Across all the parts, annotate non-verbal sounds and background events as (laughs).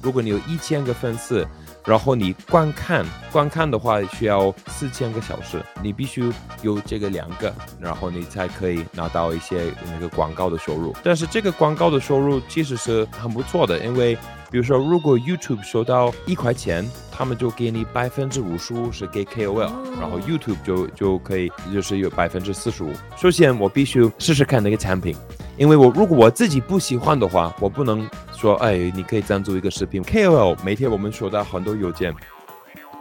如果你有一千个粉丝，然后你观看观看的话需要四千个小时，你必须有这个两个，然后你才可以拿到一些那个广告的收入。但是这个广告的收入其实是很不错的，因为比如说如果 YouTube 收到一块钱，他们就给你百分之五十五是给 KOL，然后 YouTube 就就可以就是有百分之四十五。首先我必须试试看那个产品。因为我如果我自己不喜欢的话，我不能说，哎，你可以赞助一个视频。KOL 每天我们收到很多邮件，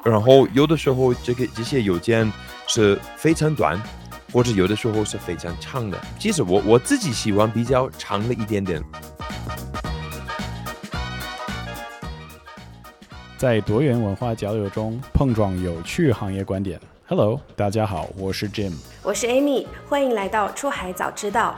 然后有的时候这个这些邮件是非常短，或者有的时候是非常长的。其实我我自己喜欢比较长的一点点。在多元文化交流中碰撞有趣行业观点。Hello，大家好，我是 Jim，我是 Amy，欢迎来到出海早知道。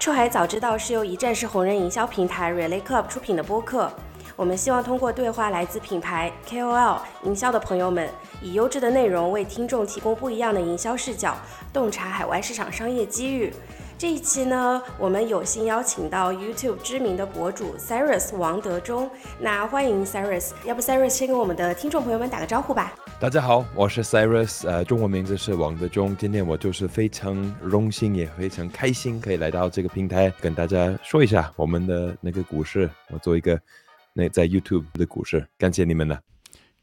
出海早知道是由一站式红人营销平台 Relay Club 出品的播客。我们希望通过对话来自品牌 KOL 营销的朋友们，以优质的内容为听众提供不一样的营销视角，洞察海外市场商业机遇。这一期呢，我们有幸邀请到 YouTube 知名的博主 Cyrus 王德忠。那欢迎 Cyrus，要不 Cyrus 先跟我们的听众朋友们打个招呼吧。大家好，我是 Cyrus，呃，中文名字是王德忠。今天我就是非常荣幸，也非常开心，可以来到这个平台，跟大家说一下我们的那个股市。我做一个那在 YouTube 的股市，感谢你们呢。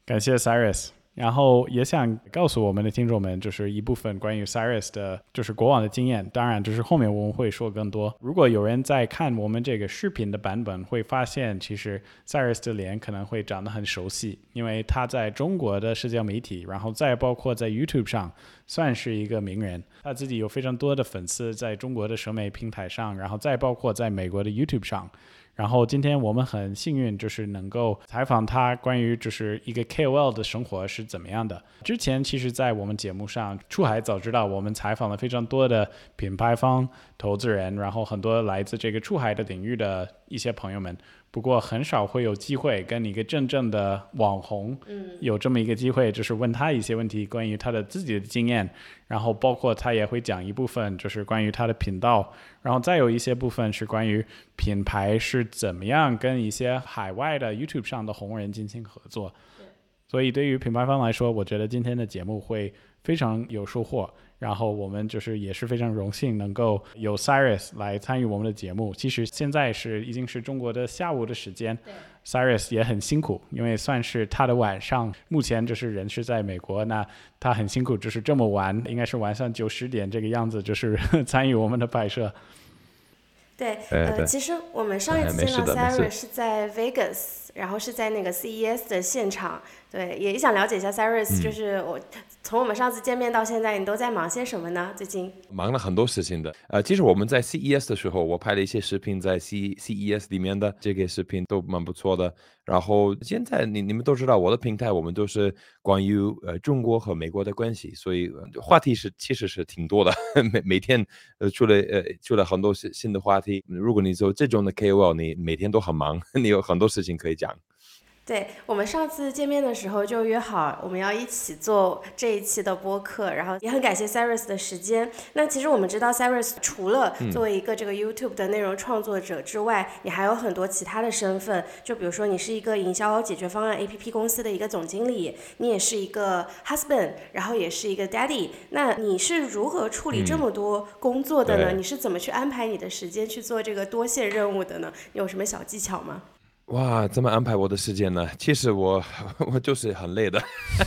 感谢 Cyrus。然后也想告诉我们的听众们，就是一部分关于 Cyrus 的，就是过往的经验。当然，就是后面我们会说更多。如果有人在看我们这个视频的版本，会发现其实 Cyrus 的脸可能会长得很熟悉，因为他在中国的社交媒体，然后再包括在 YouTube 上，算是一个名人。他自己有非常多的粉丝在中国的审美平台上，然后再包括在美国的 YouTube 上。然后今天我们很幸运，就是能够采访他关于就是一个 KOL 的生活是怎么样的。之前其实，在我们节目上，出海早知道我们采访了非常多的品牌方、投资人，然后很多来自这个出海的领域的一些朋友们。不过很少会有机会跟一个真正的网红，有这么一个机会，就是问他一些问题，关于他的自己的经验，然后包括他也会讲一部分，就是关于他的频道，然后再有一些部分是关于品牌是怎么样跟一些海外的 YouTube 上的红人进行合作。所以对于品牌方来说，我觉得今天的节目会非常有收获。然后我们就是也是非常荣幸能够有 Cyrus 来参与我们的节目。其实现在是已经是中国的下午的时间，Cyrus 也很辛苦，因为算是他的晚上。目前就是人是在美国，那他很辛苦，就是这么晚，应该是晚上九十点这个样子，就是 (laughs) 参与我们的拍摄。对，呃，其实我们上一次见到 Cyrus 是在 Vegas，然后是在那个 CES 的现场。对，也想了解一下 Cyrus，就是我。从我们上次见面到现在，你都在忙些什么呢？最近忙了很多事情的。呃，其实我们在 CES 的时候，我拍了一些视频，在 C CES 里面的这个视频都蛮不错的。然后现在你你们都知道，我的平台我们都是关于呃中国和美国的关系，所以话题是其实是挺多的。(laughs) 每每天呃出了呃出了很多新新的话题。如果你做这种的 KOL，你每天都很忙，(laughs) 你有很多事情可以讲。对我们上次见面的时候就约好我们要一起做这一期的播客，然后也很感谢 Cyrus 的时间。那其实我们知道 Cyrus 除了作为一个这个 YouTube 的内容创作者之外，你还有很多其他的身份，就比如说你是一个营销解决方案 APP 公司的一个总经理，你也是一个 husband，然后也是一个 daddy。那你是如何处理这么多工作的呢？你是怎么去安排你的时间去做这个多线任务的呢？你有什么小技巧吗？哇，怎么安排我的时间呢？其实我 (laughs) 我就是很累的，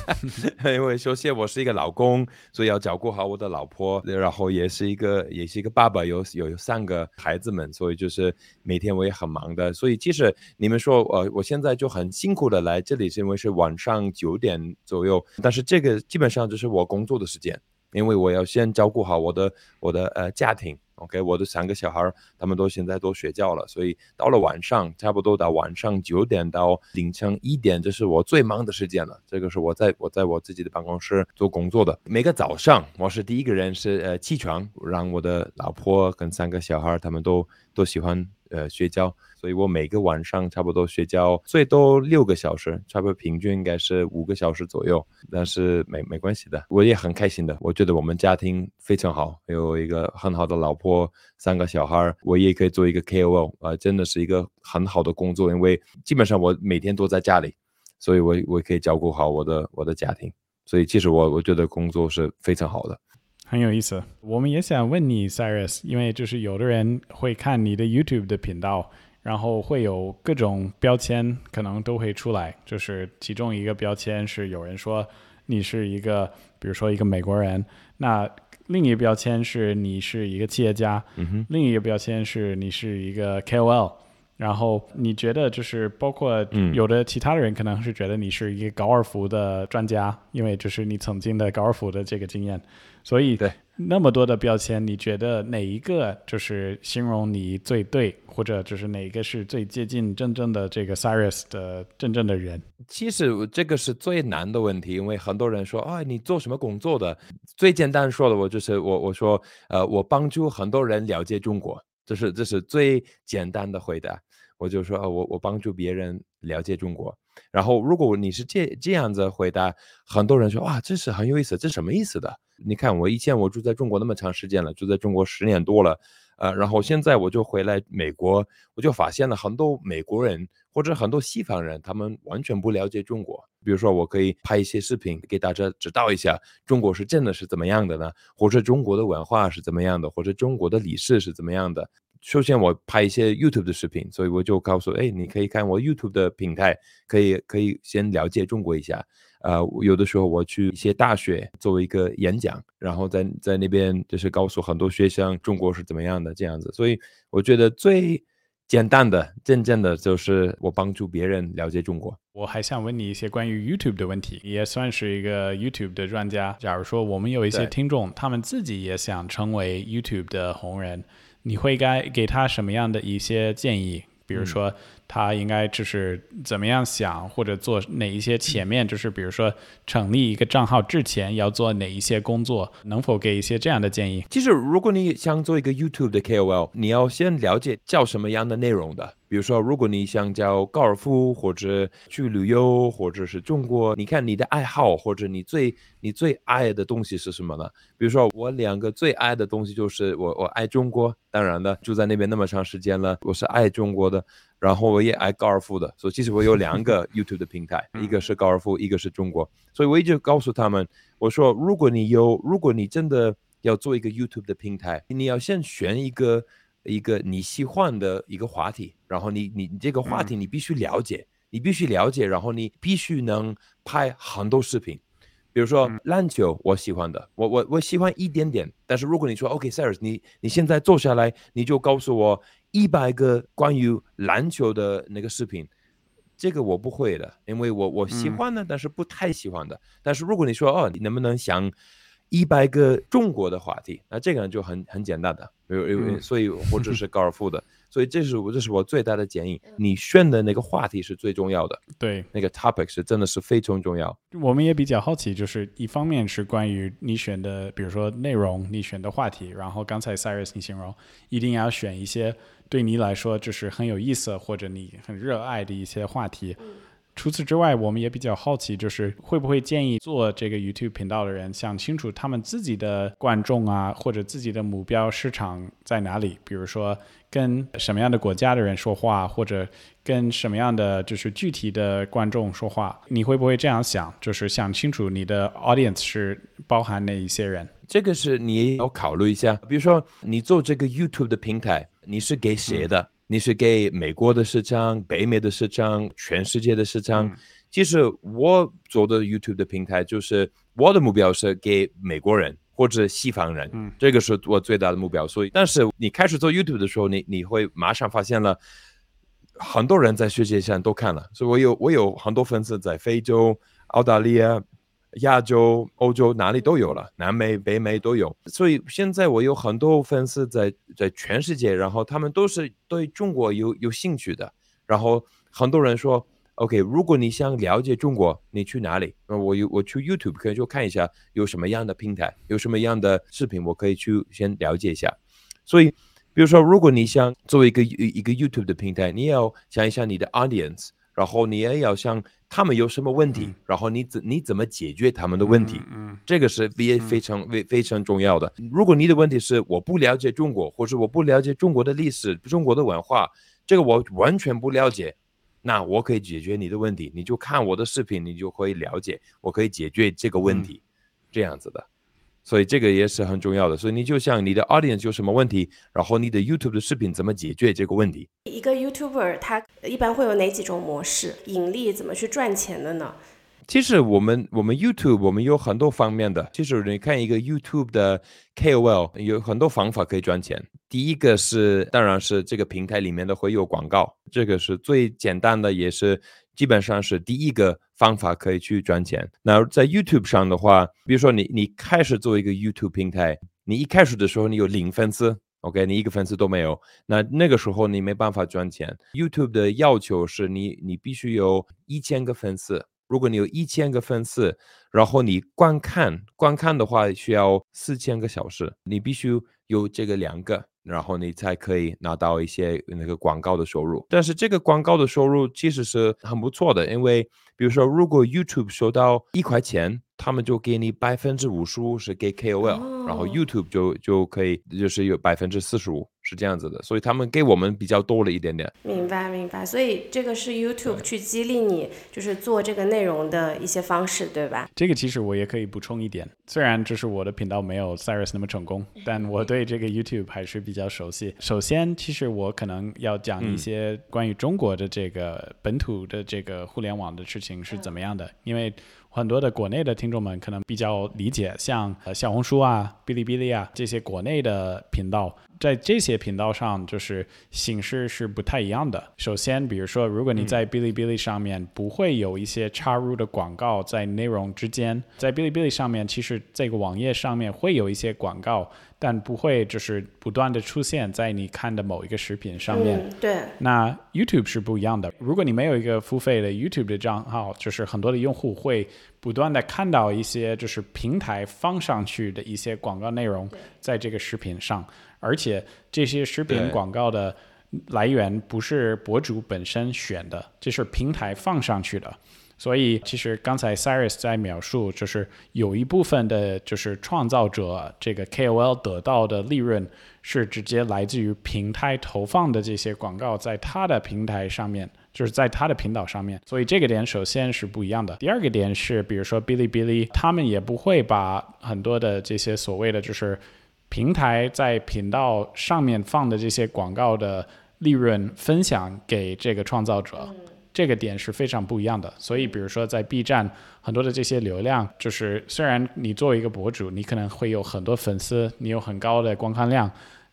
(laughs) 因为首先我是一个老公，所以要照顾好我的老婆，然后也是一个也是一个爸爸，有有三个孩子们，所以就是每天我也很忙的。所以其实你们说，呃，我现在就很辛苦的来这里，是因为是晚上九点左右，但是这个基本上就是我工作的时间，因为我要先照顾好我的我的呃家庭。OK，我的三个小孩他们都现在都睡觉了，所以到了晚上，差不多到晚上九点到凌晨一点，这是我最忙的时间了。这个是我在我在我自己的办公室做工作的。每个早上，我是第一个人是呃起床，让我的老婆跟三个小孩他们都都喜欢呃睡觉，所以我每个晚上差不多睡觉最多六个小时，差不多平均应该是五个小时左右。但是没没关系的，我也很开心的。我觉得我们家庭非常好，有一个很好的老婆，三个小孩，我也可以做一个 KOL 啊，真的是一个很好的工作，因为基本上我每天都在家里，所以我我可以照顾好我的我的家庭。所以其实我我觉得工作是非常好的。很有意思，我们也想问你，Cyrus，因为就是有的人会看你的 YouTube 的频道，然后会有各种标签，可能都会出来。就是其中一个标签是有人说你是一个，比如说一个美国人，那另一个标签是你是一个企业家，另一个标签是你是一个 KOL。然后你觉得就是包括有的其他的人可能是觉得你是一个高尔夫的专家，因为就是你曾经的高尔夫的这个经验。所以，对那么多的标签，你觉得哪一个就是形容你最对，或者就是哪一个是最接近真正的这个 Cyrus 的真正的人？其实这个是最难的问题，因为很多人说啊，你做什么工作的？最简单说的，我就是我我说呃，我帮助很多人了解中国，这是这是最简单的回答。我就说啊，我我帮助别人了解中国。然后，如果你是这这样子回答，很多人说哇，这是很有意思，这什么意思的？你看，我以前我住在中国那么长时间了，住在中国十年多了，呃，然后现在我就回来美国，我就发现了很多美国人或者很多西方人，他们完全不了解中国。比如说，我可以拍一些视频给大家知道一下，中国是真的是怎么样的呢？或者中国的文化是怎么样的？或者中国的历史是怎么样的？首先，我拍一些 YouTube 的视频，所以我就告诉，哎，你可以看我 YouTube 的平台，可以可以先了解中国一下。呃，有的时候我去一些大学做一个演讲，然后在在那边就是告诉很多学生中国是怎么样的这样子。所以我觉得最简单的、真正的就是我帮助别人了解中国。我还想问你一些关于 YouTube 的问题，也算是一个 YouTube 的专家。假如说我们有一些听众，他们自己也想成为 YouTube 的红人。你会该给他什么样的一些建议？比如说，他应该就是怎么样想，或者做哪一些前面，就是比如说成立一个账号之前要做哪一些工作？能否给一些这样的建议？其实，如果你想做一个 YouTube 的 KOL，你要先了解叫什么样的内容的。比如说，如果你想教高尔夫，或者去旅游，或者是中国，你看你的爱好，或者你最你最爱的东西是什么呢？比如说，我两个最爱的东西就是我我爱中国，当然了，住在那边那么长时间了，我是爱中国的，然后我也爱高尔夫的，所以其实我有两个 (laughs) YouTube 的平台，一个是高尔夫，一个是中国，所以我一直告诉他们，我说，如果你有，如果你真的要做一个 YouTube 的平台，你要先选一个。一个你喜欢的一个话题，然后你你你这个话题你必须了解，你必须了解，然后你必须能拍很多视频。比如说篮球，我喜欢的，我我我喜欢一点点。但是如果你说 OK，Sir，你你现在坐下来，你就告诉我一百个关于篮球的那个视频，这个我不会的，因为我我喜欢的，但是不太喜欢的。但是如果你说哦，你能不能想？一百个中国的话题，那这个就很很简单的，因为所以或者是高尔夫的，所以这是我这是我最大的建议，你选的那个话题是最重要的，对，那个 topic 是真的是非常重要。我们也比较好奇，就是一方面是关于你选的，比如说内容，你选的话题，然后刚才 Cyrus 你形容一定要选一些对你来说就是很有意思或者你很热爱的一些话题。除此之外，我们也比较好奇，就是会不会建议做这个 YouTube 频道的人想清楚他们自己的观众啊，或者自己的目标市场在哪里？比如说跟什么样的国家的人说话，或者跟什么样的就是具体的观众说话？你会不会这样想？就是想清楚你的 audience 是包含哪一些人？这个是你要考虑一下。比如说你做这个 YouTube 的平台，你是给谁的？你是给美国的市场、北美的市场、全世界的市场。其实我做的 YouTube 的平台，就是我的目标是给美国人或者西方人，这个是我最大的目标。所以，但是你开始做 YouTube 的时候，你你会马上发现了，很多人在世界上都看了。所以我有我有很多粉丝在非洲、澳大利亚。亚洲、欧洲哪里都有了，南美、北美都有，所以现在我有很多粉丝在在全世界，然后他们都是对中国有有兴趣的。然后很多人说，OK，如果你想了解中国，你去哪里？那我有我去 YouTube 可以去看一下有什么样的平台，有什么样的视频，我可以去先了解一下。所以比如说，如果你想做一个一个 YouTube 的平台，你要想一想你的 audience，然后你也要想他们有什么问题，然后你怎你怎么解决他们的问题，嗯这个是非非常非非常重要的。如果你的问题是我不了解中国，或者我不了解中国的历史、中国的文化，这个我完全不了解，那我可以解决你的问题，你就看我的视频，你就可以了解，我可以解决这个问题，这样子的。所以这个也是很重要的。所以你就像你的 audience 有什么问题，然后你的 YouTube 的视频怎么解决这个问题？一个 YouTuber 他一般会有哪几种模式？盈利怎么去赚钱的呢？其实我们我们 YouTube 我们有很多方面的。其实你看一个 YouTube 的 KOL 有很多方法可以赚钱。第一个是，当然是这个平台里面的会有广告，这个是最简单的，也是基本上是第一个方法可以去赚钱。那在 YouTube 上的话，比如说你你开始做一个 YouTube 平台，你一开始的时候你有零粉丝。OK，你一个粉丝都没有，那那个时候你没办法赚钱。YouTube 的要求是你你必须有一千个粉丝，如果你有一千个粉丝，然后你观看观看的话需要四千个小时，你必须有这个两个，然后你才可以拿到一些那个广告的收入。但是这个广告的收入其实是很不错的，因为比如说如果 YouTube 收到一块钱，他们就给你百分之五十五是给 KOL，、然后哦 YouTube 就就可以就是有百分之四十五是这样子的，所以他们给我们比较多了一点点。明白明白，所以这个是 YouTube 去激励你，就是做这个内容的一些方式，对吧？这个其实我也可以补充一点，虽然就是我的频道没有 Cyrus 那么成功，但我对这个 YouTube 还是比较熟悉。首先，其实我可能要讲一些关于中国的这个本土的这个互联网的事情是怎么样的，因为很多的国内的听众们可能比较理解，像呃小红书啊、哔哩哔哩啊这些国内的频道，在这些频道上就是形式是不太一样的。首先，比如说，如果你在哔哩哔哩上面不会有一些插入的广告在内容之间，在哔哩哔哩上面，其实这个网页上面会有一些广告，但不会就是不断的出现在你看的某一个视频上面。嗯，对，那 YouTube 是不一样的。如果你没有一个付费的 YouTube 的账号，就是很多的用户会不断的看到一些就是平台放上去的一些广告内容在这个视频上，而且这些视频广告的来源不是博主本身选的，这是平台放上去的。所以，其实刚才 Cyrus 在描述，就是有一部分的，就是创造者这个 KOL 得到的利润是直接来自于平台投放的这些广告，在他的平台上面，就是在他的频道上面。所以这个点首先是不一样的。第二个点是，比如说哔哩哔哩，他们也不会把很多的这些所谓的就是平台在频道上面放的这些广告的利润分享给这个创造者。这个点是非常不一样的。所以，比如说在 B 站，很多的这些流量，就是虽然你作为一个博主，你可能会有很多粉丝，你有很高的观看量，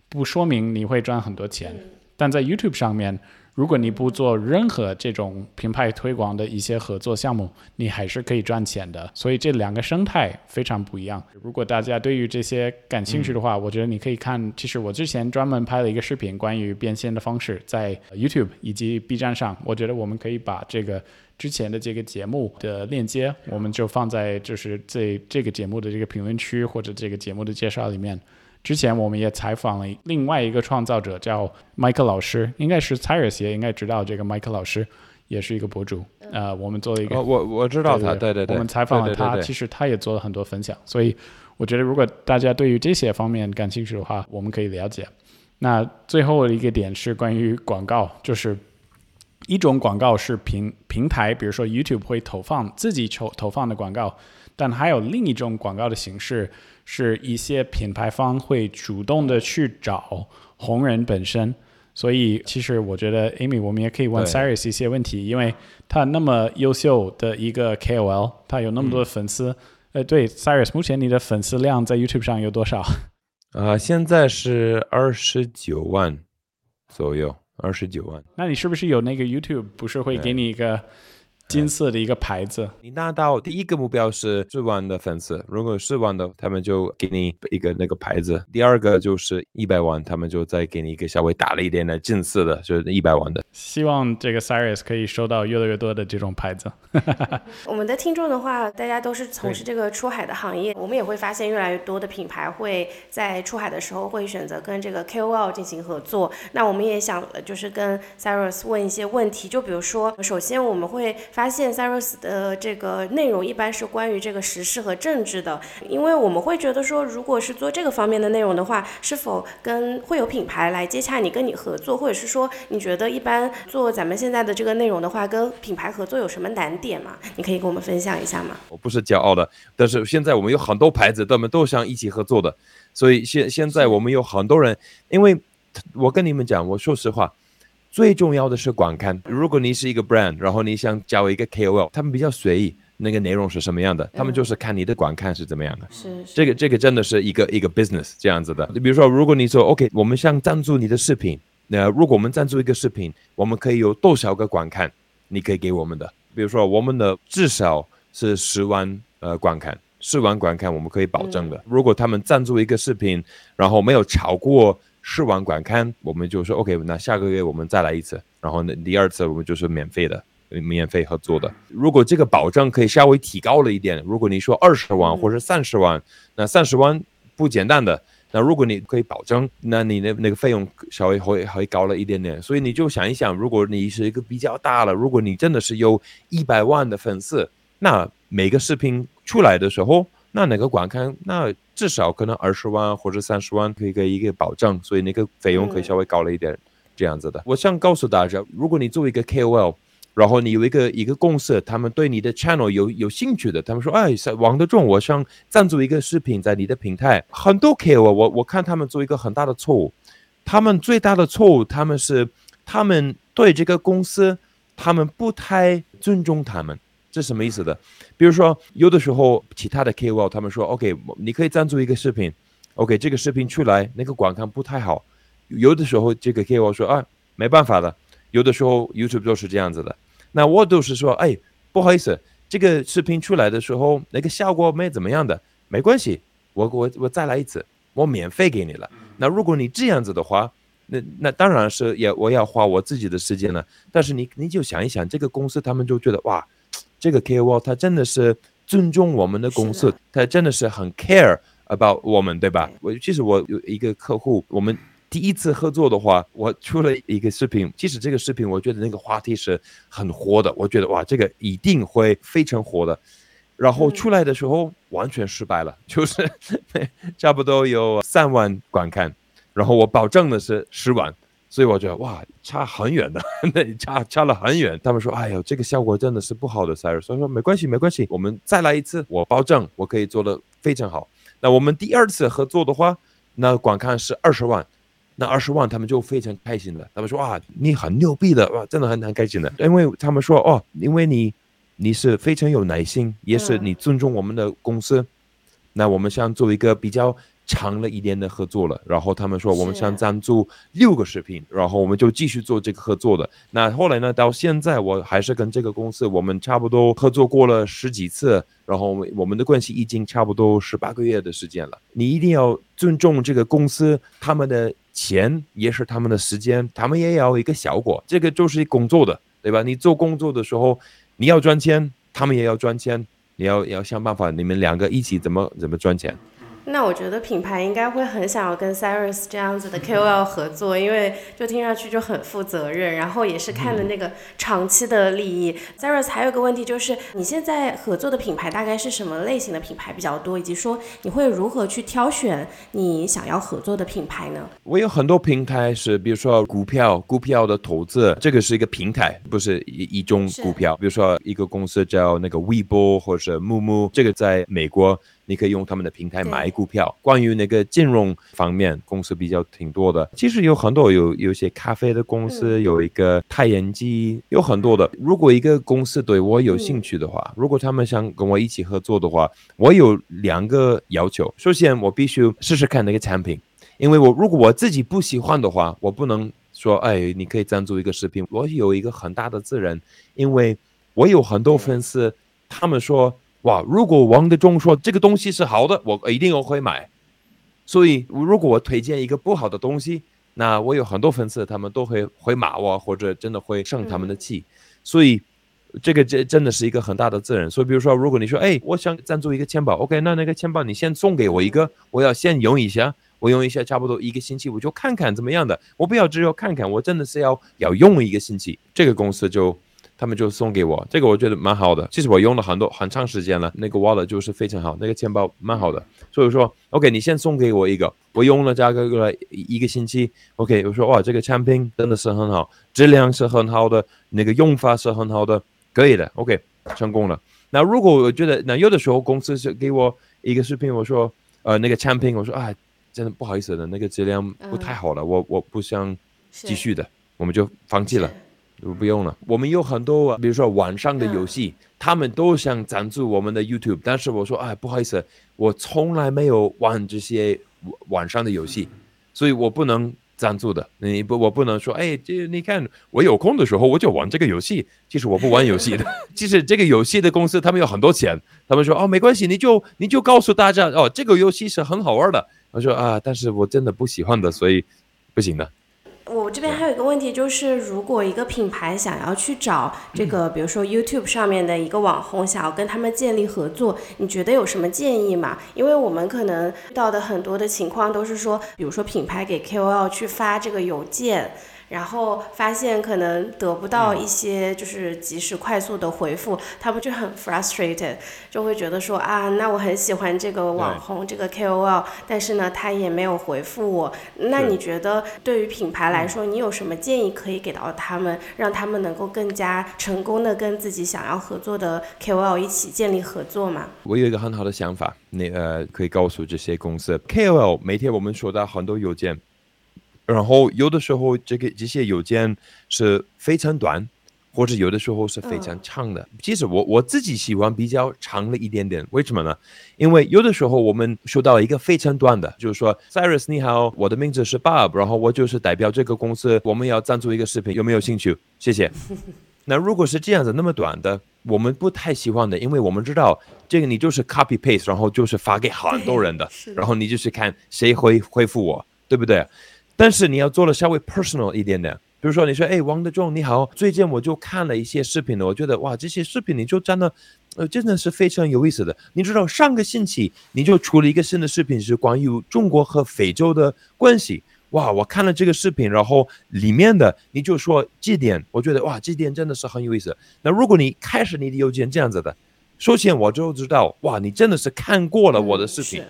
不说明你会赚很多钱。但在 YouTube 上面，如果你不做任何这种品牌推广的一些合作项目，你还是可以赚钱的。所以这两个生态非常不一样。如果大家对于这些感兴趣的话，我觉得你可以看。其实我之前专门拍了一个视频，关于变现的方式，在 YouTube 以及 B 站上。我觉得我们可以把这个之前的这个节目的链接，我们就放在就是这这个节目的这个评论区或者这个节目的介绍里面。之前我们也采访了另外一个创造者，叫麦克老师，应该是 Cyrus 也应该知道这个麦克老师，也是一个博主。呃，我们做了一个，哦，我我知道他，对对对对，我们采访了他，对对对其实他也做了很多分享，所以我觉得如果大家对于这些方面感兴趣的话，我们可以了解。那最后一个点是关于广告，就是一种广告是平平台，比如说 YouTube 会投放自己投投放的广告，但还有另一种广告的形式，是一些品牌方会主动的去找红人本身。所以其实我觉得 Amy，我们也可以问对 Cyrus 一些问题，因为他那么优秀的一个 KOL，他有那么多的粉丝。呃，对，Cyrus，目前你的粉丝量在 YouTube 上有多少？啊、(laughs) 现在是二十九万左右，二十九万。那你是不是有那个 YouTube 不是会给你一个金色的一个牌子。你拿到第一个目标是十万的粉丝，如果十万的，他们就给你一个那个牌子。第二个就是一百万，他们就再给你一个稍微大了一点的金色的，就是一百万的。希望这个 Cyrus 可以收到越来越多的这种牌子。(laughs) 我们的听众的话，大家都是从事这个出海的行业，我们也会发现越来越多的品牌会在出海的时候会选择跟这个 KOL 进行合作。那我们也想就是跟 Cyrus 问一些问题，就比如说，首先我们会发现 Saros 的这个内容一般是关于这个时事和政治的，因为我们会觉得说，如果是做这个方面的内容的话，是否跟会有品牌来接洽你跟你合作，或者是说你觉得一般做咱们现在的这个内容的话，跟品牌合作有什么难点吗？你可以跟我们分享一下吗？我不是骄傲的，但是现在我们有很多牌子，他们都想一起合作的，所以现现在我们有很多人，因为我跟你们讲，我说实话，最重要的是观看。如果你是一个 brand，然后你想交一个 KOL，他们比较随意，那个内容是什么样的，他们就是看你的观看是怎么样的。是这个这个真的是一个一个 business 这样子的。你比如说，如果你说 OK，我们想赞助你的视频，那如果我们赞助一个视频，我们可以有多少个观看，你可以给我们的。比如说，我们的至少是十万呃观看，十万观看我们可以保证的。如果他们赞助一个视频，然后没有超过十万观看，我们就说 OK，那下个月我们再来一次，然后呢第二次我们就是免费的。免费合作的，如果这个保障可以稍微提高了一点，如果你说二十万或者三十万，那三十万不简单的。那如果你可以保证，那你的那个费用稍微会会高了一点点。所以你就想一想，如果你是一个比较大了，如果你真的是有一百万的粉丝，那每个视频出来的时候，那哪个观看，那至少可能二十万或者三十万可以给一个保障，所以那个费用可以稍微高了一点，这样子的。我想告诉大家，如果你作为一个 KOL。然后你有一个一个公司，他们对你的 channel 有有兴趣的，他们说，哎，王德忠，我想赞助一个视频在你的平台。很多 KOL，我我看他们做一个很大的错误，他们最大的错误，他们是他们对这个公司，他们不太尊重他们，这什么意思的？比如说，有的时候其他的 KOL 他们说，OK，你可以赞助一个视频，OK，这个视频出来那个观看不太好，有的时候这个 KOL 说，啊，没办法的。有的时候 YouTube 都是这样子的，那我都是说，哎，不好意思，这个视频出来的时候，那个效果没怎么样的，没关系，我我我再来一次，我免费给你了。那如果你这样子的话，那那当然是也我要花我自己的时间了。但是你你就想一想，这个公司他们就觉得哇，这个 KOL 他真的是尊重我们的公司，他真的是很 care about 我们，对吧？我其实我有一个客户，我们。第一次合作的话，我出了一个视频。即使这个视频，我觉得那个话题是很火的，我觉得哇，这个一定会非常火的。然后出来的时候完全失败了，就是 (laughs) 差不多有三万观看，然后我保证的是十万，所以我觉得哇，差很远的，(laughs) 那差差了很远。他们说，哎呦，这个效果真的是不好的，Sir。所以说没关系，没关系，我们再来一次，我保证我可以做的非常好。那我们第二次合作的话，那观看是二十万。那二十万，他们就非常开心了。他们说：“哇，你很牛逼的，哇，真的很很开心的。”因为他们说：“哦，因为你你是非常有耐心，也是你尊重我们的公司。那我们想做一个比较长了一点的合作了。然后他们说，我们想赞助六个视频，然后我们就继续做这个合作的。那后来呢，到现在我还是跟这个公司，我们差不多合作过了十几次，然后我们的关系已经差不多十八个月的时间了。你一定要尊重这个公司，他们的。钱也是他们的时间，他们也要一个效果，这个就是工作的，对吧？你做工作的时候，你要赚钱，他们也要赚钱，你要要想办法，你们两个一起怎么怎么赚钱。那我觉得品牌应该会很想要跟 Cyrus 这样子的 (laughs) KOL 合作，因为就听上去就很负责任，然后也是看的那个长期的利益。Cyrus 还有个问题就是，你现在合作的品牌大概是什么类型的品牌比较多，以及说你会如何去挑选你想要合作的品牌呢？我有很多平台是，比如说股票，股票的投资，这个是一个平台，不是一一种股票。比如说一个公司叫那个 Weibo 或者是木木，这个在美国。你可以用他们的平台买股票。关于那个金融方面，公司比较挺多的。其实有很多有有些咖啡的公司，有一个太阳机，有很多的。如果一个公司对我有兴趣的话，如果他们想跟我一起合作的话，我有两个要求。首先，我必须试试看那个产品，因为我如果我自己不喜欢的话，我不能说，哎，你可以赞助一个视频。我有一个很大的责任，因为。我有很多粉丝，他们说哇，如果王德忠说这个东西是好的，我一定我会买。所以如果我推荐一个不好的东西，那我有很多粉丝，他们都会会骂我，或者真的会生他们的气。所以这个这真的是一个很大的责任。所以比如说，如果你说哎，我想赞助一个钱包，OK，那那个钱包你先送给我一个，我要先用一下，我用一下差不多一个星期，我就看看怎么样的。我不要只有看看，我真的是要要用一个星期。这个公司就。他们就送给我这个，我觉得蛮好的。其实我用了很多很长时间了，那个 wallet 就是非常好，那个钱包蛮好的。所以说，OK，你先送给我一个，我用了大概个一个星期。OK，我说哇，这个产品真的是很好，质量是很好的，那个用法是很好的，可以的。OK，成功了。那如果我觉得，那有的时候公司是给我一个视频，我说呃那个产品，我说啊，真的不好意思的，那个质量不太好了，我我不想继续的，我们就放弃了。不用了，我们有很多，比如说网上的游戏，他们都想赞助我们的 YouTube，但是我说，哎，不好意思，我从来没有玩这些网上的游戏，所以我不能赞助的。你不，我不能说，哎，这你看，我有空的时候我就玩这个游戏，其实我不玩游戏的。(laughs) 其实这个游戏的公司他们有很多钱，他们说，哦，没关系，你就你就告诉大家，哦，这个游戏是很好玩的。我说啊，但是我真的不喜欢的，所以不行的。我这边还有一个问题，就是如果一个品牌想要去找这个，比如说 YouTube 上面的一个网红，想要跟他们建立合作，你觉得有什么建议吗？因为我们可能遇到的很多的情况都是说，比如说品牌给 KOL 去发这个邮件。然后发现可能得不到一些就是及时快速的回复，他们就很 frustrated，就会觉得说啊，那我很喜欢这个网红这个 KOL，但是呢他也没有回复我。那你觉得对于品牌来说，你有什么建议可以给到他们，让他们能够更加成功的跟自己想要合作的 KOL 一起建立合作吗？我有一个很好的想法，那呃可以告诉这些公司 KOL，每天我们收到很多邮件。然后有的时候，这个这些邮件是非常短，或者有的时候是非常长的。其实我我自己喜欢比较长了一点点，为什么呢？因为有的时候我们收到一个非常短的，就是说，Cyrus 你好，我的名字是 Bob，然后我就是代表这个公司，我们要赞助一个视频，有没有兴趣？谢谢。(laughs) 那如果是这样子那么短的，我们不太喜欢的，因为我们知道这个你就是 copy paste，然后就是发给很多人的，(laughs) 然后你就是看谁会回复我，对不对？但是你要做的稍微 personal 一点点，比如说你说，哎，王德忠你好，最近我就看了一些视频呢，我觉得哇，这些视频你就真的，呃，真的是非常有意思的。你知道上个星期你就出了一个新的视频，是关于中国和非洲的关系，哇，我看了这个视频，然后里面的你就说这点，我觉得哇，这点真的是很有意思。那如果你开始你的邮件这样子的，首先我就知道，哇，你真的是看过了我的视频。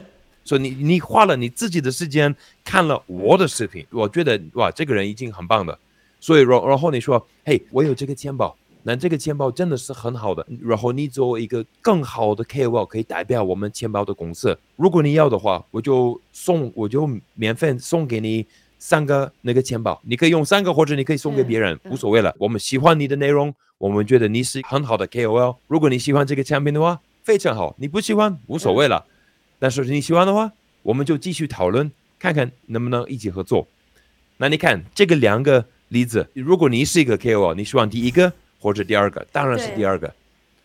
所以你你花了你自己的时间看了我的视频，我觉得哇，这个人已经很棒的。所以然然后你说，嘿，我有这个钱包，那这个钱包真的是很好的。然后你作为一个更好的 KOL，可以代表我们钱包的公司。如果你要的话，我就送，我就免费送给你三个那个钱包，你可以用三个，或者你可以送给别人，无所谓了。我们喜欢你的内容，我们觉得你是很好的 KOL。如果你喜欢这个产品的话，非常好；你不喜欢，无所谓了。但是你喜欢的话，我们就继续讨论，看看能不能一起合作。那你看这个两个例子，如果你是一个 KOL，你希望第一个或者第二个，当然是第二个。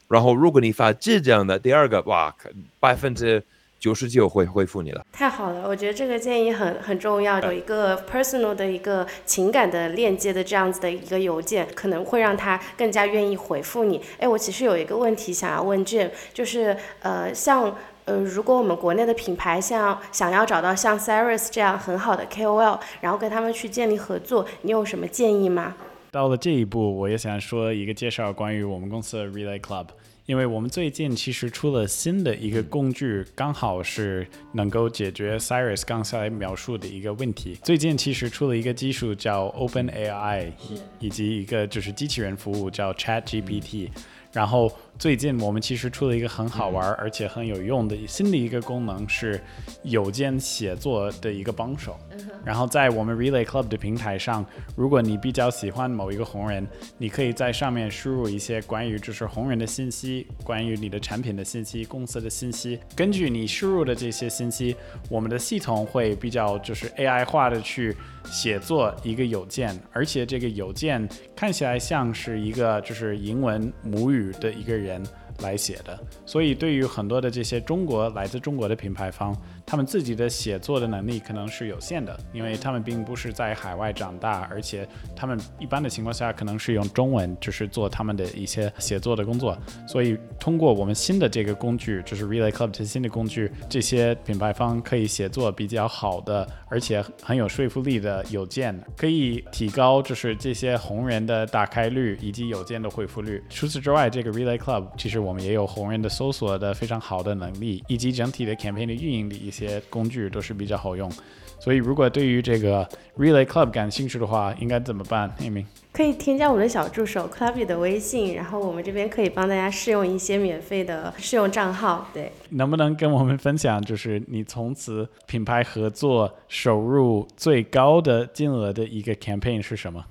然后如果你发这样的第二个，哇，百分之九十九会回复你了。太好了，我觉得这个建议很很重要，有一个 personal 的一个情感的链接的这样子的一个邮件，可能会让他更加愿意回复你。哎，我其实有一个问题想要问 Jim，就是呃，像。呃，如果我们国内的品牌像想要找到像 Cyrus 这样很好的 KOL，然后跟他们去建立合作，你有什么建议吗？到了这一步，我也想说一个介绍关于我们公司的 Relay Club，因为我们最近其实出了新的一个工具，刚好是能够解决 Cyrus 刚才描述的一个问题。最近其实出了一个技术叫 OpenAI，以及一个就是机器人服务叫 ChatGPT。然后最近我们其实出了一个很好玩而且很有用的新的一个功能，是邮件写作的一个帮手。然后在我们 Relay Club 的平台上，如果你比较喜欢某一个红人，你可以在上面输入一些关于就是红人的信息，关于你的产品的信息、公司的信息。根据你输入的这些信息，我们的系统会比较就是 AI 化的去写作一个邮件，而且这个邮件看起来像是一个就是英文母语的一个人。人来写的，所以对于很多的这些中国来自中国的品牌方，他们自己的写作的能力可能是有限的，因为他们并不是在海外长大，而且他们一般的情况下可能是用中文，就是做他们的一些写作的工作。所以通过我们新的这个工具，就是 Relay Club 的新的工具，这些品牌方可以写作比较好的，而且很有说服力的邮件，可以提高就是这些红人的打开率以及邮件的回复率。除此之外，这个 Relay Club 其实。我们也有红人的搜索的非常好的能力，以及整体的 campaign 的运营的一些工具都是比较好用。所以，如果对于这个 Relay Club 感兴趣的话，应该怎么办？Amy 可以添加我们的小助手 Clubby 的微信，然后我们这边可以帮大家试用一些免费的试用账号。对，能不能跟我们分享，就是你从此品牌合作收入最高的金额的一个 campaign 是什么？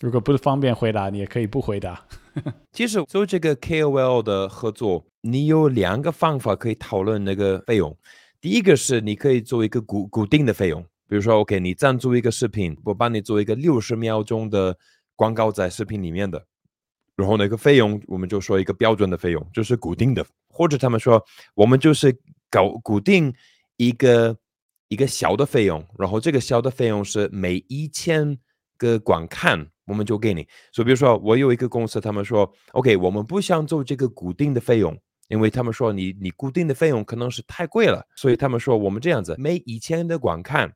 如果不方便回答，你也可以不回答。(laughs) 其实做这个 KOL 的合作，你有两个方法可以讨论那个费用。第一个是你可以做一个固固定的费用，比如说 OK，你赞助一个视频，我帮你做一个六十秒钟的广告在视频里面的，然后那个费用我们就说一个标准的费用，就是固定的。或者他们说我们就是搞固定一个一个小的费用，然后这个小的费用是每一千个观看。我们就给你，所以比如说我有一个公司，他们说，OK，我们不想做这个固定的费用，因为他们说你你固定的费用可能是太贵了，所以他们说我们这样子，每一千的观看，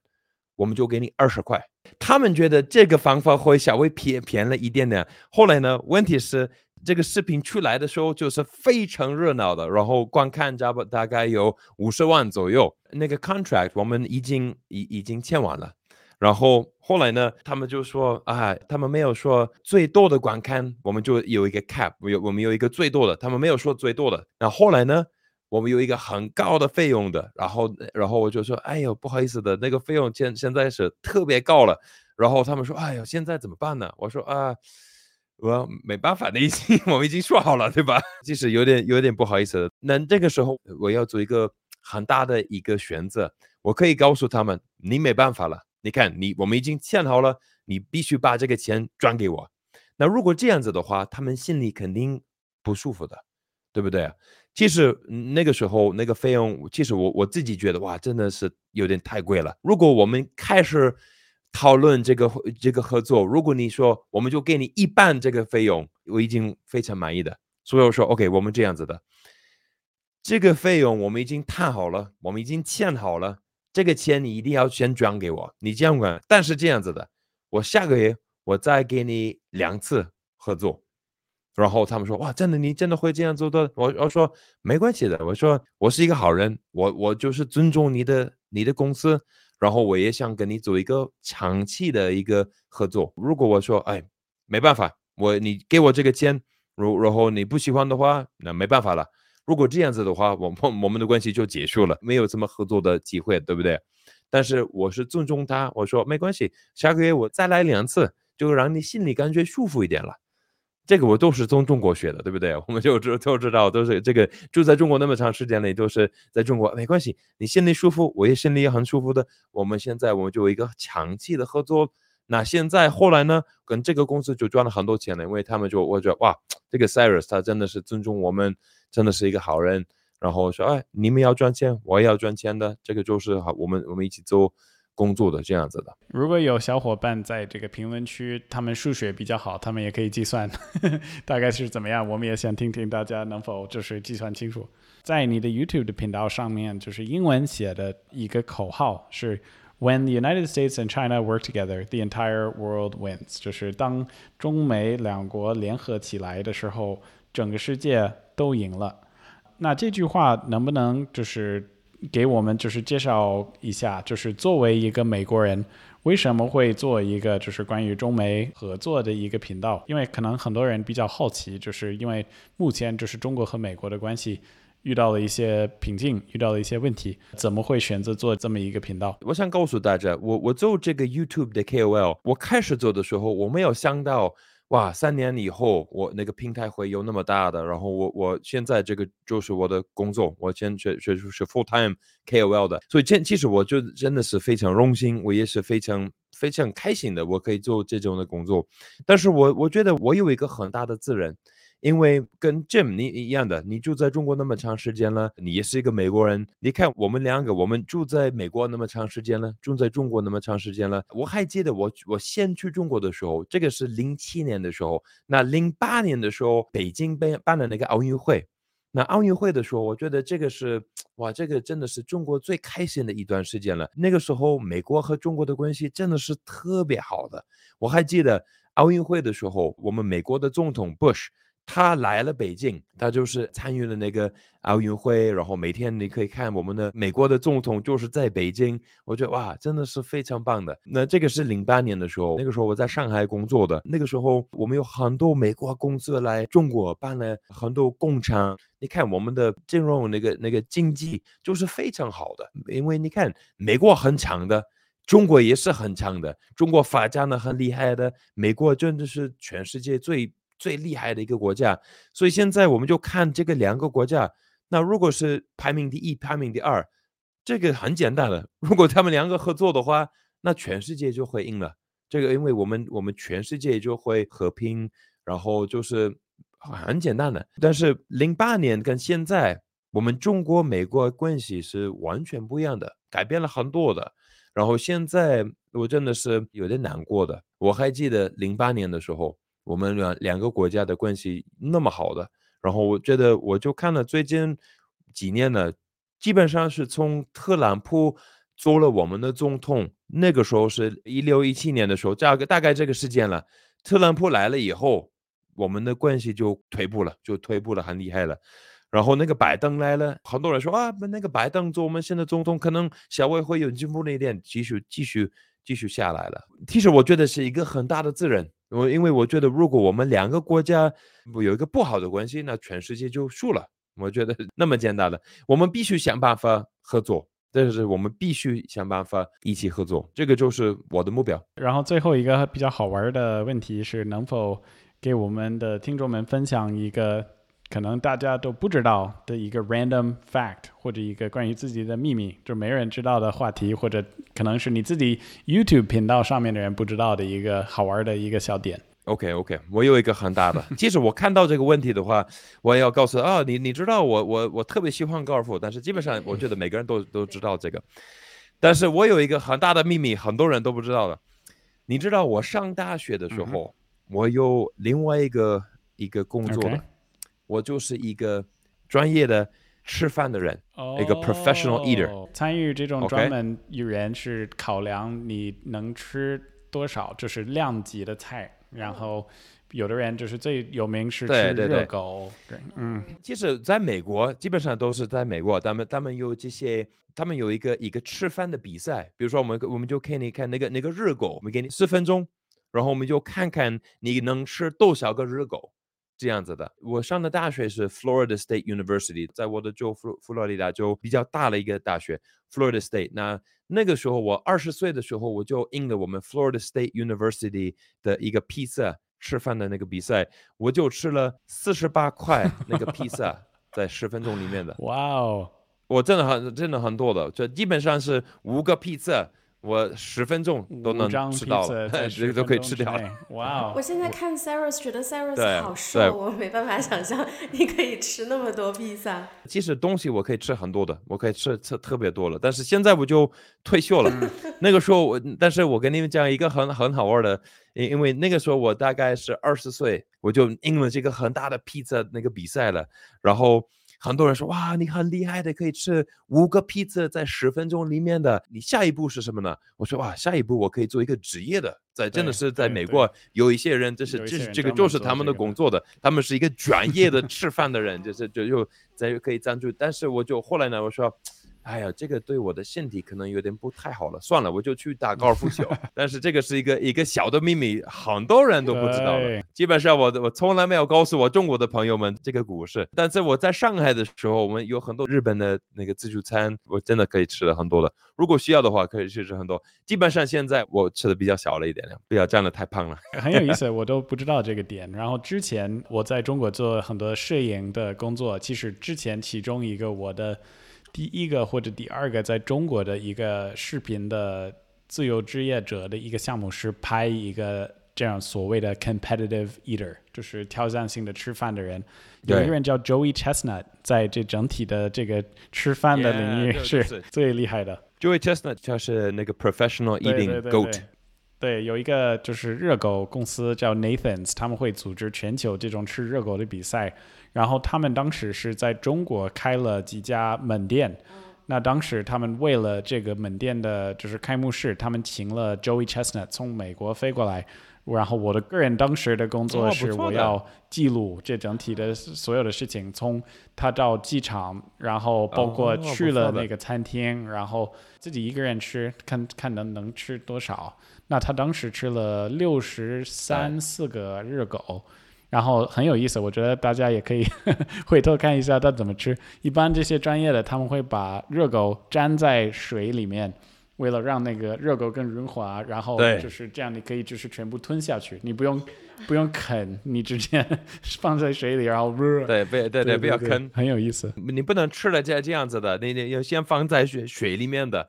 我们就给你二十块。他们觉得这个方法会稍微便便宜一点点。后来呢，问题是这个视频出来的时候就是非常热闹的，然后观看差不大概有五十万左右，那个 contract 我们已经已已经签完了。然后后来呢，他们就说啊，他们没有说最多的观看，我们就有一个 cap，有我们有一个最多的，他们没有说最多的。那后来呢，我们有一个很高的费用的，然后然后我就说，哎呦，不好意思的，那个费用现现在是特别高了。然后他们说，哎呦，现在怎么办呢？我说啊，我没办法的，已经 (laughs) 我们已经说好了，对吧？(laughs) 其实有点有点不好意思。那这个时候我要做一个很大的一个选择，我可以告诉他们，你没办法了。你看，你我们已经签好了，你必须把这个钱转给我。那如果这样子的话，他们心里肯定不舒服的，对不对？其实那个时候那个费用，其实我我自己觉得哇，真的是有点太贵了。如果我们开始讨论这个这个合作，如果你说我们就给你一半这个费用，我已经非常满意的。所以我说 OK，我们这样子的，这个费用我们已经谈好了，我们已经签好了。这个钱你一定要先转给我，你这样管。但是这样子的，我下个月我再给你两次合作。然后他们说：“哇，真的，你真的会这样做的？”我我说没关系的，我说我是一个好人，我我就是尊重你的你的公司，然后我也想跟你做一个长期的一个合作。如果我说哎没办法，我你给我这个钱，如然后你不喜欢的话，那没办法了。如果这样子的话，我我我们的关系就结束了，没有这么合作的机会，对不对？但是我是尊重他，我说没关系，下个月我再来两次，就让你心里感觉舒服一点了。这个我都是从中国学的，对不对？我们就知都知道，都是这个住在中国那么长时间了，都是在中国，没关系，你心里舒服，我也心里也很舒服的。我们现在我们就有一个长期的合作。那现在后来呢，跟这个公司就赚了很多钱了，因为他们就我觉得哇，这个 Cyrus 他真的是尊重我们。真的是一个好人，然后说，哎，你们要赚钱，我也要赚钱的，这个就是好，我们我们一起做工作的这样子的。如果有小伙伴在这个评论区，他们数学比较好，他们也可以计算 (laughs) 大概是怎么样，我们也想听听大家能否就是计算清楚。在你的 YouTube 的频道上面，就是英文写的一个口号是 When the United States and China work together, the entire world wins。就是当中美两国联合起来的时候，整个世界。都赢了，那这句话能不能就是给我们就是介绍一下，就是作为一个美国人，为什么会做一个就是关于中美合作的一个频道？因为可能很多人比较好奇，就是因为目前就是中国和美国的关系遇到了一些瓶颈，遇到了一些问题，怎么会选择做这么一个频道？我想告诉大家，我我做这个 YouTube 的 KOL，我开始做的时候，我没有想到。哇，三年以后我那个平台会有那么大的，然后我我现在这个就是我的工作，我现在是是 full time KOL 的，所以这其实我就真的是非常荣幸，我也是非常非常开心的，我可以做这种的工作，但是我我觉得我有一个很大的责任。因为跟 Jim 你一样的，你住在中国那么长时间了，你也是一个美国人。你看我们两个，我们住在美国那么长时间了，住在中国那么长时间了。我还记得我我先去中国的时候，这个是零七年的时候。那零八年的时候，北京办办了那个奥运会。那奥运会的时候，我觉得这个是哇，这个真的是中国最开心的一段时间了。那个时候，美国和中国的关系真的是特别好的。我还记得奥运会的时候，我们美国的总统 Bush。他来了北京，他就是参与了那个奥运会，然后每天你可以看我们的美国的总统就是在北京，我觉得哇，真的是非常棒的。那这个是零八年的时候，那个时候我在上海工作的，那个时候我们有很多美国公司来中国办了很多工厂，你看我们的金融那个那个经济就是非常好的，因为你看美国很强的，中国也是很强的，中国发展的很厉害的，美国真的是全世界最。最厉害的一个国家，所以现在我们就看这个两个国家。那如果是排名第一、排名第二，这个很简单的。(laughs) 如果他们两个合作的话，那全世界就会赢了。这个，因为我们我们全世界就会和平，然后就是很简单的。但是零八年跟现在，我们中国美国关系是完全不一样的，改变了很多的。然后现在我真的是有点难过的。我还记得零八年的时候。我们两两个国家的关系那么好的，然后我觉得我就看了最近几年呢，基本上是从特朗普做了我们的总统，那个时候是一六一七年的时候，大概大概这个时间了。特朗普来了以后，我们的关系就退步了，就退步了很厉害了。然后那个拜登来了，很多人说啊，那个拜登做我们现在总统，可能稍微会有进步了一点，继续继续继续下来了。其实我觉得是一个很大的责任。我因为我觉得，如果我们两个国家不有一个不好的关系，那全世界就输了。我觉得那么简单的，我们必须想办法合作，但是我们必须想办法一起合作，这个就是我的目标。然后最后一个比较好玩的问题是，能否给我们的听众们分享一个？可能大家都不知道的一个 random fact，或者一个关于自己的秘密，就没人知道的话题，或者可能是你自己 YouTube 频道上面的人不知道的一个好玩的一个小点。OK OK，我有一个很大的，(laughs) 即使我看到这个问题的话，我也要告诉啊，你你知道我我我特别喜欢高尔夫，但是基本上我觉得每个人都都知道这个，但是我有一个很大的秘密，很多人都不知道的。你知道我上大学的时候，我有另外一个一个工作的。我就是一个专业的吃饭的人，一个 professional eater。参与这种专门有人是考量你能吃多少，就是量级的菜。然后有的人就是最有名是吃热狗。对，嗯，其实在美国基本上都是在美国，他们他们有这些，他们有一个一个吃饭的比赛。比如说我们我们就给你看那个那个热狗，我们给你十分钟，然后我们就看看你能吃多少个热狗。这样子的，我上的大学是 Florida State University，在我的州佛佛罗里达州比较大的一个大学，Florida State。那那个时候我二十岁的时候，我就应了我们 Florida State University 的一个披萨吃饭的那个比赛，我就吃了四十八块 (laughs) 那个披萨，在十分钟里面的。哇哦，我真的很真的很多的，就基本上是五个披萨。我十分钟都能吃到了，(laughs) 这个都可以吃掉了。哇哦！我现在看 Sarah 觉得 Sarah 好瘦，我没办法想象你可以吃那么多披萨。即使东西我可以吃很多的，我可以吃吃特别多了。但是现在我就退休了。(laughs) 那个时候我，但是我跟你们讲一个很很好玩的，因因为那个时候我大概是二十岁，我就赢了这个很大的披萨那个比赛了，然后。很多人说哇，你很厉害的，可以吃五个披萨在十分钟里面的。你下一步是什么呢？我说哇，下一步我可以做一个职业的，在真的是在美国有一些人，这是这是这个就是他们的工作的，他们是一个 (laughs) 专业的吃饭的人，就是就又在可以赞助。但是我就后来呢，我说哎呀，这个对我的身体可能有点不太好了，算了，我就去打高尔夫球。(laughs) 但是这个是一个一个小的秘密，很多人都不知道的。基本上我我从来没有告诉我中国的朋友们这个故事。但是我在上海的时候，我们有很多日本的那个自助餐，我真的可以吃的很多的。如果需要的话，可以去吃很多。基本上现在我吃的比较小了一点，不要站的太胖了。很有意思，(laughs) 我都不知道这个点。然后之前我在中国做很多摄影的工作，其实之前其中一个我的。第一个或者第二个在中国的一个视频的自由职业者的一个项目是拍一个这样所谓的 competitive eater，就是挑战性的吃饭的人。有一个人叫 Joey Chestnut，在这整体的这个吃饭的领域是最厉害的。Joey Chestnut 就是那个 professional eating goat。对，有一个就是热狗公司叫 Nathan's，他们会组织全球这种吃热狗的比赛。然后他们当时是在中国开了几家门店，那当时他们为了这个门店的就是开幕式，他们请了 Joey Chestnut 从美国飞过来。然后我的个人当时的工作是我要记录这整体的所有的事情，从他到机场，然后包括去了那个餐厅，然后自己一个人吃，看看能能吃多少。那他当时吃了六十三四个热狗。然后很有意思，我觉得大家也可以 (laughs) 回头看一下他怎么吃。一般这些专业的他们会把热狗粘在水里面，为了让那个热狗更润滑，然后就是这样，你可以就是全部吞下去，你不用不用啃，你直接 (laughs) 放在水里，然后对，不，对对，不要啃，很有意思。你不能吃了这这样子的，你你要先放在水水里面的。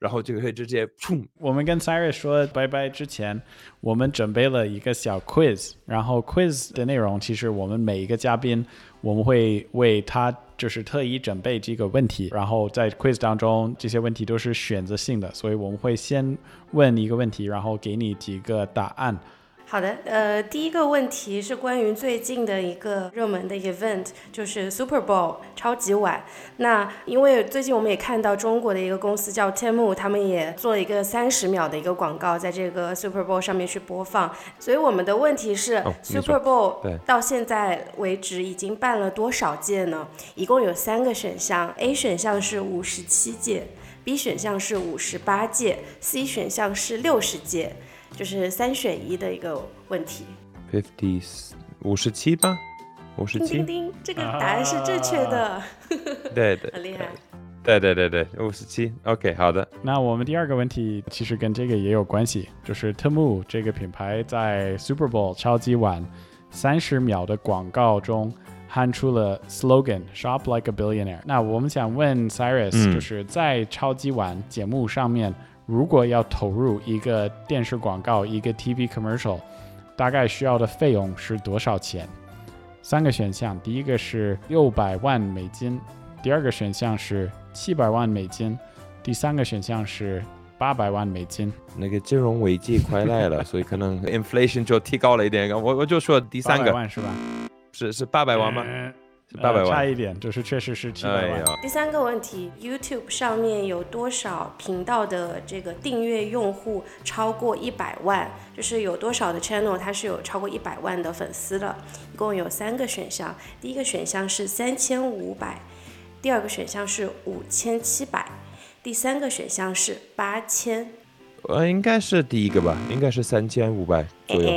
然后就可以直接冲。我们跟 Siri 说拜拜之前，我们准备了一个小 quiz。然后 quiz 的内容，其实我们每一个嘉宾，我们会为他就是特意准备这个问题。然后在 quiz 当中，这些问题都是选择性的，所以我们会先问一个问题，然后给你几个答案。好的，呃，第一个问题是关于最近的一个热门的 event，就是 Super Bowl 超级碗。那因为最近我们也看到中国的一个公司叫 Temu，他们也做了一个三十秒的一个广告，在这个 Super Bowl 上面去播放。所以我们的问题是，Super Bowl 到现在为止已经办了多少届呢？一共有三个选项，A 选项是五十七届，B 选项是五十八届，C 选项是六十届。就是三选一的一个问题。Fifty 五十七吧，五十七。叮叮，这个答案是正确的。(laughs) 对对，很厉害。对对对对，五十七。OK，好的。那我们第二个问题其实跟这个也有关系，就是 Temu 这个品牌在 Super Bowl 超级碗三十秒的广告中喊出了 slogan “Shop like a billionaire”。那我们想问 Cyrus，就是在超级碗节目上面。如果要投入一个电视广告，一个 TV commercial，大概需要的费用是多少钱？三个选项，第一个是六百万美金，第二个选项是七百万美金，第三个选项是八百万美金。那个金融危机快来了，(laughs) 所以可能 inflation 就提高了一点。我我就说第三个，是吧？是是八百万吗？八百万，差一点，就是确实是七百万。第三个问题，YouTube 上面有多少频道的这个订阅用户超过一百万？就是有多少的 channel 它是有超过一百万的粉丝的？一共有三个选项，第一个选项是三千五百，第二个选项是五千七百，第三个选项是八千。呃，应该是第一个吧，应该是三千五百左右。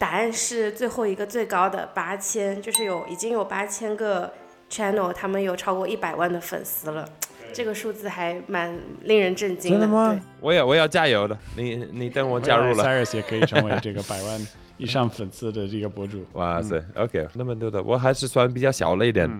答案是最后一个最高的八千，就是有已经有八千个 channel，他们有超过一百万的粉丝了，这个数字还蛮令人震惊的。真的吗？我也我要加油了，你你等我加入了，Cyrus 也可以成为这个百万以上粉丝的这个博主。哇塞，OK，那么多的，我还是算比较小了一点。(laughs)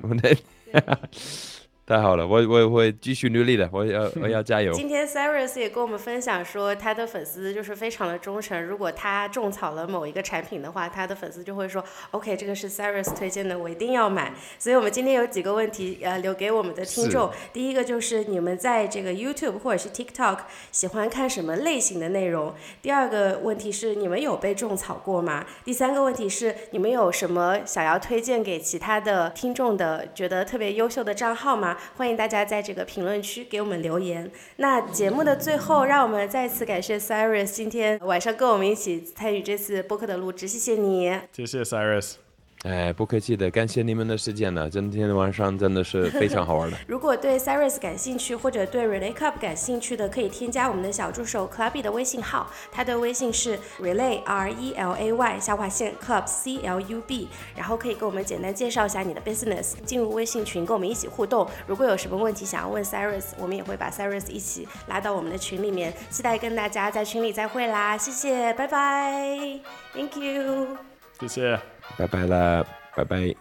太好了，我我会继续努力的，我要 (laughs) 我要加油。今天 Cyrus 也跟我们分享说，他的粉丝就是非常的忠诚。如果他种草了某一个产品的话，他的粉丝就会说，OK，这个是 Cyrus 推荐的，我一定要买。所以，我们今天有几个问题，呃，留给我们的听众。第一个就是你们在这个 YouTube 或者是 TikTok 喜欢看什么类型的内容？第二个问题是你们有被种草过吗？第三个问题是你们有什么想要推荐给其他的听众的，觉得特别优秀的账号吗？欢迎大家在这个评论区给我们留言。那节目的最后，让我们再次感谢 Cyrus 今天晚上跟我们一起参与这次播客的录制，谢谢你。谢谢 Cyrus。哎，不客气的，感谢你们的时间呢，今天晚上真的是非常好玩的。(laughs) 如果对 Cyrus 感兴趣，或者对 Relay Club 感兴趣的，可以添加我们的小助手 Clubby 的微信号，他的微信是 Relay R E L A Y 下划线 Club C L U B，然后可以给我们简单介绍一下你的 business，进入微信群跟我们一起互动。如果有什么问题想要问 Cyrus，我们也会把 Cyrus 一起拉到我们的群里面，期待跟大家在群里再会啦，谢谢，拜拜，Thank you，谢谢，拜拜了，拜拜。